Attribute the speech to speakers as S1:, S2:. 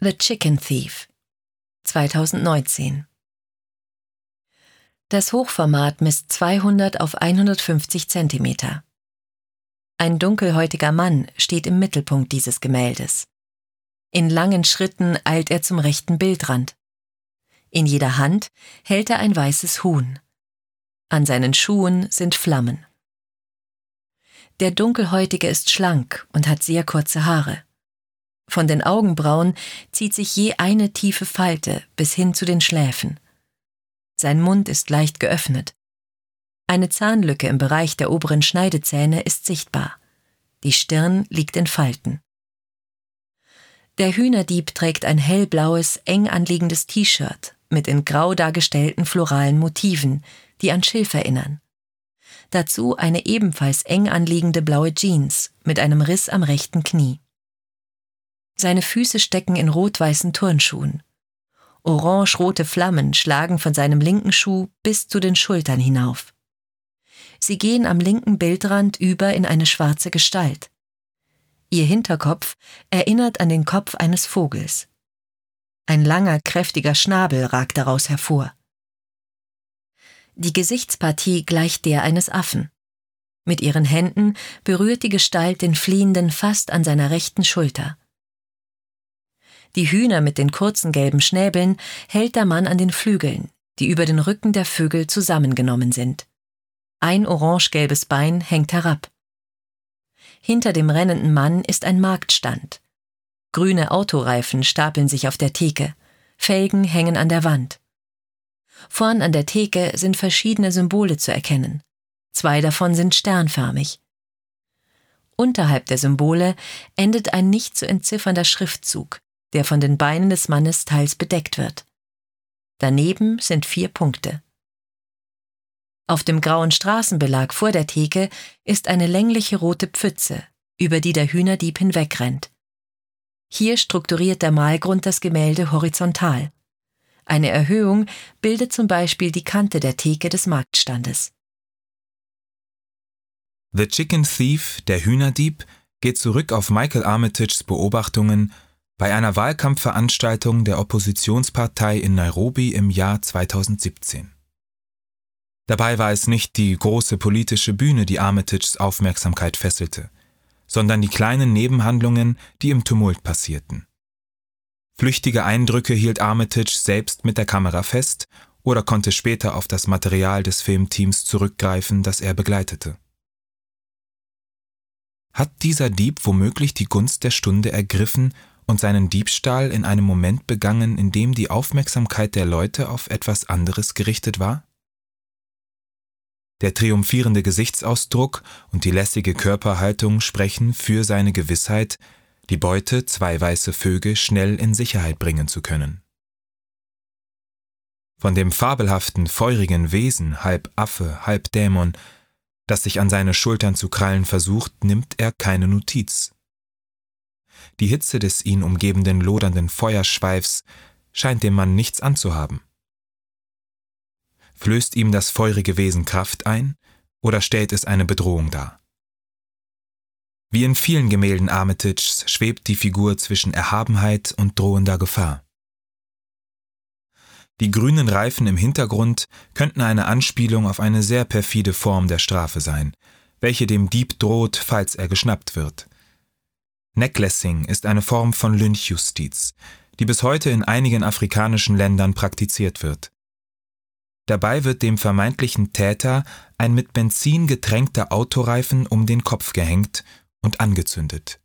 S1: The Chicken Thief 2019 Das Hochformat misst 200 auf 150 Zentimeter. Ein dunkelhäutiger Mann steht im Mittelpunkt dieses Gemäldes. In langen Schritten eilt er zum rechten Bildrand. In jeder Hand hält er ein weißes Huhn. An seinen Schuhen sind Flammen. Der Dunkelhäutige ist schlank und hat sehr kurze Haare. Von den Augenbrauen zieht sich je eine tiefe Falte bis hin zu den Schläfen. Sein Mund ist leicht geöffnet. Eine Zahnlücke im Bereich der oberen Schneidezähne ist sichtbar. Die Stirn liegt in Falten. Der Hühnerdieb trägt ein hellblaues, eng anliegendes T-Shirt mit in grau dargestellten floralen Motiven, die an Schilf erinnern. Dazu eine ebenfalls eng anliegende blaue Jeans mit einem Riss am rechten Knie. Seine Füße stecken in rot-weißen Turnschuhen. Orange-rote Flammen schlagen von seinem linken Schuh bis zu den Schultern hinauf. Sie gehen am linken Bildrand über in eine schwarze Gestalt. Ihr Hinterkopf erinnert an den Kopf eines Vogels. Ein langer, kräftiger Schnabel ragt daraus hervor. Die Gesichtspartie gleicht der eines Affen. Mit ihren Händen berührt die Gestalt den Fliehenden fast an seiner rechten Schulter. Die Hühner mit den kurzen gelben Schnäbeln hält der Mann an den Flügeln, die über den Rücken der Vögel zusammengenommen sind. Ein orange-gelbes Bein hängt herab. Hinter dem rennenden Mann ist ein Marktstand. Grüne Autoreifen stapeln sich auf der Theke, Felgen hängen an der Wand. Vorn an der Theke sind verschiedene Symbole zu erkennen. Zwei davon sind sternförmig. Unterhalb der Symbole endet ein nicht zu entziffernder Schriftzug, der von den Beinen des Mannes teils bedeckt wird. Daneben sind vier Punkte. Auf dem grauen Straßenbelag vor der Theke ist eine längliche rote Pfütze, über die der Hühnerdieb hinwegrennt. Hier strukturiert der Malgrund das Gemälde horizontal. Eine Erhöhung bildet zum Beispiel die Kante der Theke des Marktstandes.
S2: The Chicken Thief, der Hühnerdieb, geht zurück auf Michael Armitages Beobachtungen bei einer Wahlkampfveranstaltung der Oppositionspartei in Nairobi im Jahr 2017. Dabei war es nicht die große politische Bühne, die Armitages Aufmerksamkeit fesselte, sondern die kleinen Nebenhandlungen, die im Tumult passierten. Flüchtige Eindrücke hielt Armitage selbst mit der Kamera fest oder konnte später auf das Material des Filmteams zurückgreifen, das er begleitete. Hat dieser Dieb womöglich die Gunst der Stunde ergriffen und seinen Diebstahl in einem Moment begangen, in dem die Aufmerksamkeit der Leute auf etwas anderes gerichtet war? Der triumphierende Gesichtsausdruck und die lässige Körperhaltung sprechen für seine Gewissheit, die Beute, zwei weiße Vögel, schnell in Sicherheit bringen zu können. Von dem fabelhaften, feurigen Wesen, halb Affe, halb Dämon, das sich an seine Schultern zu krallen versucht, nimmt er keine Notiz. Die Hitze des ihn umgebenden lodernden Feuerschweifs scheint dem Mann nichts anzuhaben. Flößt ihm das feurige Wesen Kraft ein oder stellt es eine Bedrohung dar? Wie in vielen Gemälden Armitages schwebt die Figur zwischen Erhabenheit und drohender Gefahr. Die grünen Reifen im Hintergrund könnten eine Anspielung auf eine sehr perfide Form der Strafe sein, welche dem Dieb droht, falls er geschnappt wird. Necklacing ist eine Form von Lynchjustiz, die bis heute in einigen afrikanischen Ländern praktiziert wird. Dabei wird dem vermeintlichen Täter ein mit Benzin getränkter Autoreifen um den Kopf gehängt und angezündet.